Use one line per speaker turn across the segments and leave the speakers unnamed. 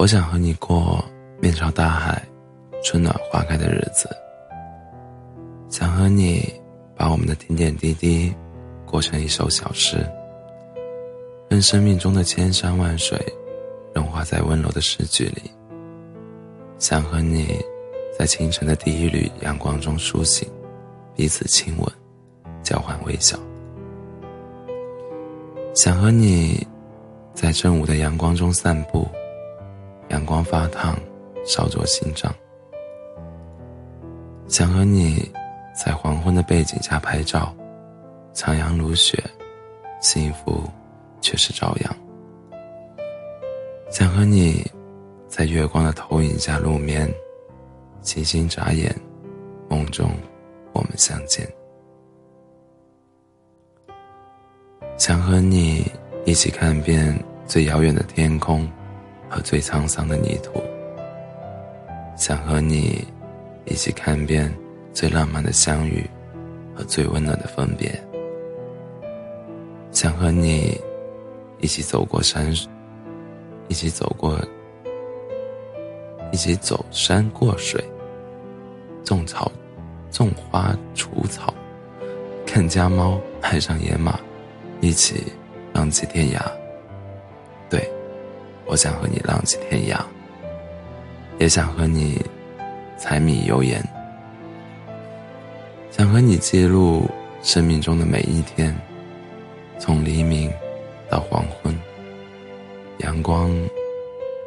我想和你过面朝大海、春暖花开的日子，想和你把我们的点点滴滴过成一首小诗，任生命中的千山万水融化在温柔的诗句里。想和你在清晨的第一缕阳光中苏醒，彼此亲吻，交换微笑。想和你在正午的阳光中散步。阳光发烫，烧灼心脏。想和你在黄昏的背景下拍照，残阳如血，幸福却是朝阳。想和你在月光的投影下入眠，星星眨眼，梦中我们相见。想和你一起看遍最遥远的天空。和最沧桑的泥土，想和你一起看遍最浪漫的相遇和最温暖的分别，想和你一起走过山，一起走过，一起走山过水，种草，种花除草，看家猫爱上野马，一起浪迹天涯。我想和你浪迹天涯，也想和你柴米油盐，想和你记录生命中的每一天，从黎明到黄昏，阳光，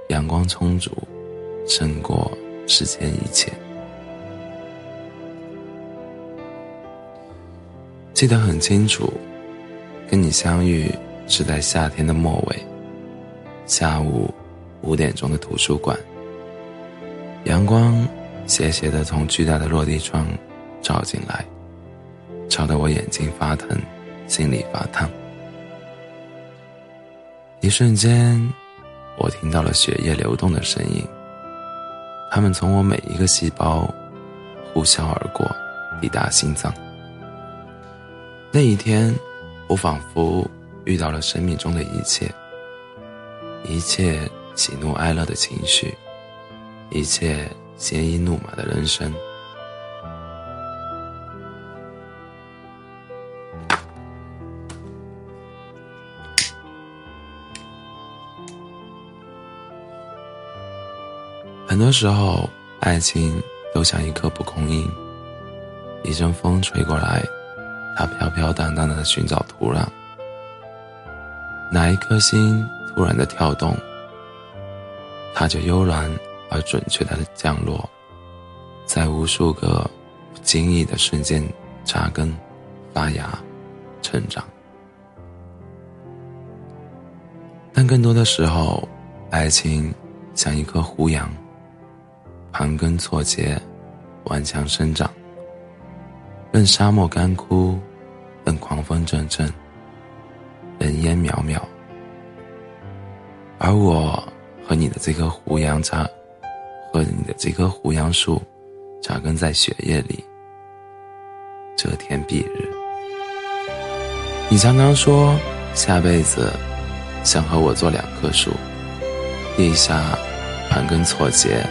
阳光充足，胜过世间一切。记得很清楚，跟你相遇是在夏天的末尾。下午五点钟的图书馆，阳光斜斜的从巨大的落地窗照进来，照得我眼睛发疼，心里发烫。一瞬间，我听到了血液流动的声音，它们从我每一个细胞呼啸而过，抵达心脏。那一天，我仿佛遇到了生命中的一切。一切喜怒哀乐的情绪，一切鲜衣怒马的人生。很多时候，爱情都像一颗蒲公英，一阵风吹过来，它飘飘荡荡的寻找土壤。哪一颗心？突然的跳动，它就悠然而准确的降落，在无数个不经意的瞬间扎根、发芽、成长。但更多的时候，爱情像一棵胡杨，盘根错节，顽强生长，任沙漠干枯，任狂风阵阵，人烟渺渺。而我和你的这棵胡杨扎，和你的这棵胡杨树，扎根在血液里，遮天蔽日。你常常说下辈子想和我做两棵树，地下盘根错节，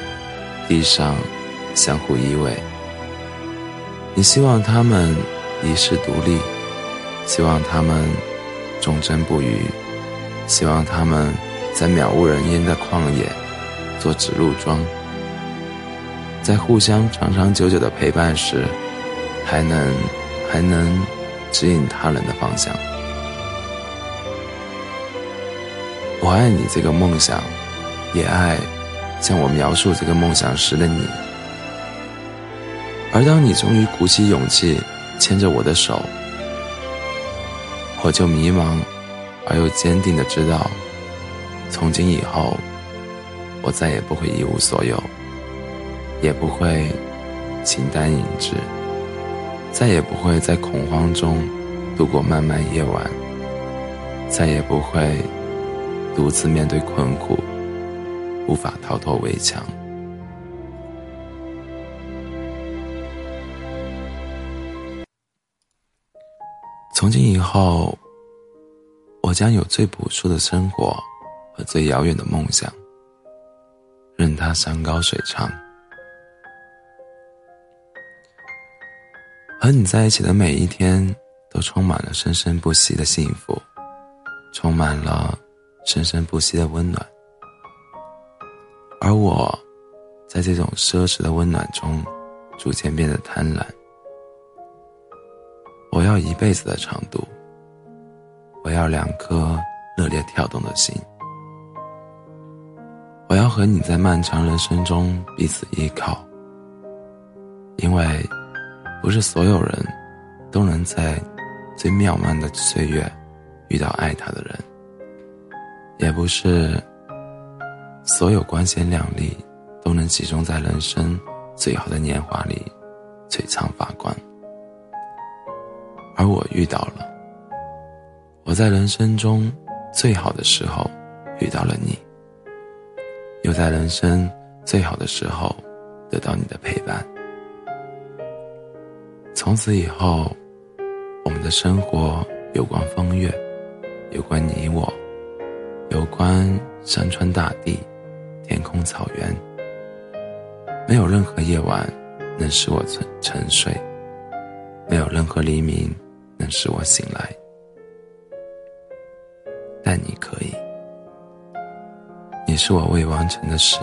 地上相互依偎。你希望他们一世独立，希望他们忠贞不渝，希望他们。在渺无人烟的旷野做指路桩，在互相长长久久的陪伴时，还能还能指引他人的方向。我爱你这个梦想，也爱向我描述这个梦想时的你。而当你终于鼓起勇气牵着我的手，我就迷茫而又坚定的知道。从今以后，我再也不会一无所有，也不会形单影只，再也不会在恐慌中度过漫漫夜晚，再也不会独自面对困苦，无法逃脱围墙。从今以后，我将有最朴素的生活。和最遥远的梦想，任它山高水长。和你在一起的每一天，都充满了生生不息的幸福，充满了生生不息的温暖。而我，在这种奢侈的温暖中，逐渐变得贪婪。我要一辈子的长度，我要两颗热烈跳动的心，我要和你在漫长人生中彼此依靠，因为不是所有人都能在最渺茫的岁月遇到爱他的人，也不是所有光鲜亮丽都能集中在人生最好的年华里璀璨发光。而我遇到了，我在人生中最好的时候遇到了你，又在人生最好的时候得到你的陪伴。从此以后，我们的生活有关风月，有关你我，有关山川大地、天空草原。没有任何夜晚能使我沉沉睡，没有任何黎明。能使我醒来，但你可以。你是我未完成的诗，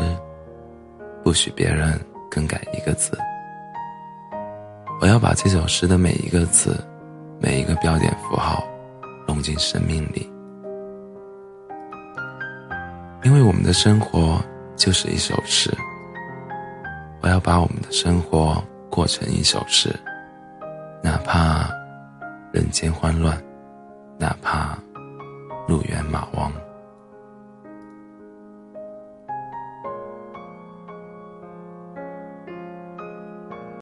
不许别人更改一个字。我要把这首诗的每一个字，每一个标点符号，融进生命里。因为我们的生活就是一首诗，我要把我们的生活过成一首诗，哪怕。人间慌乱，哪怕路远马亡。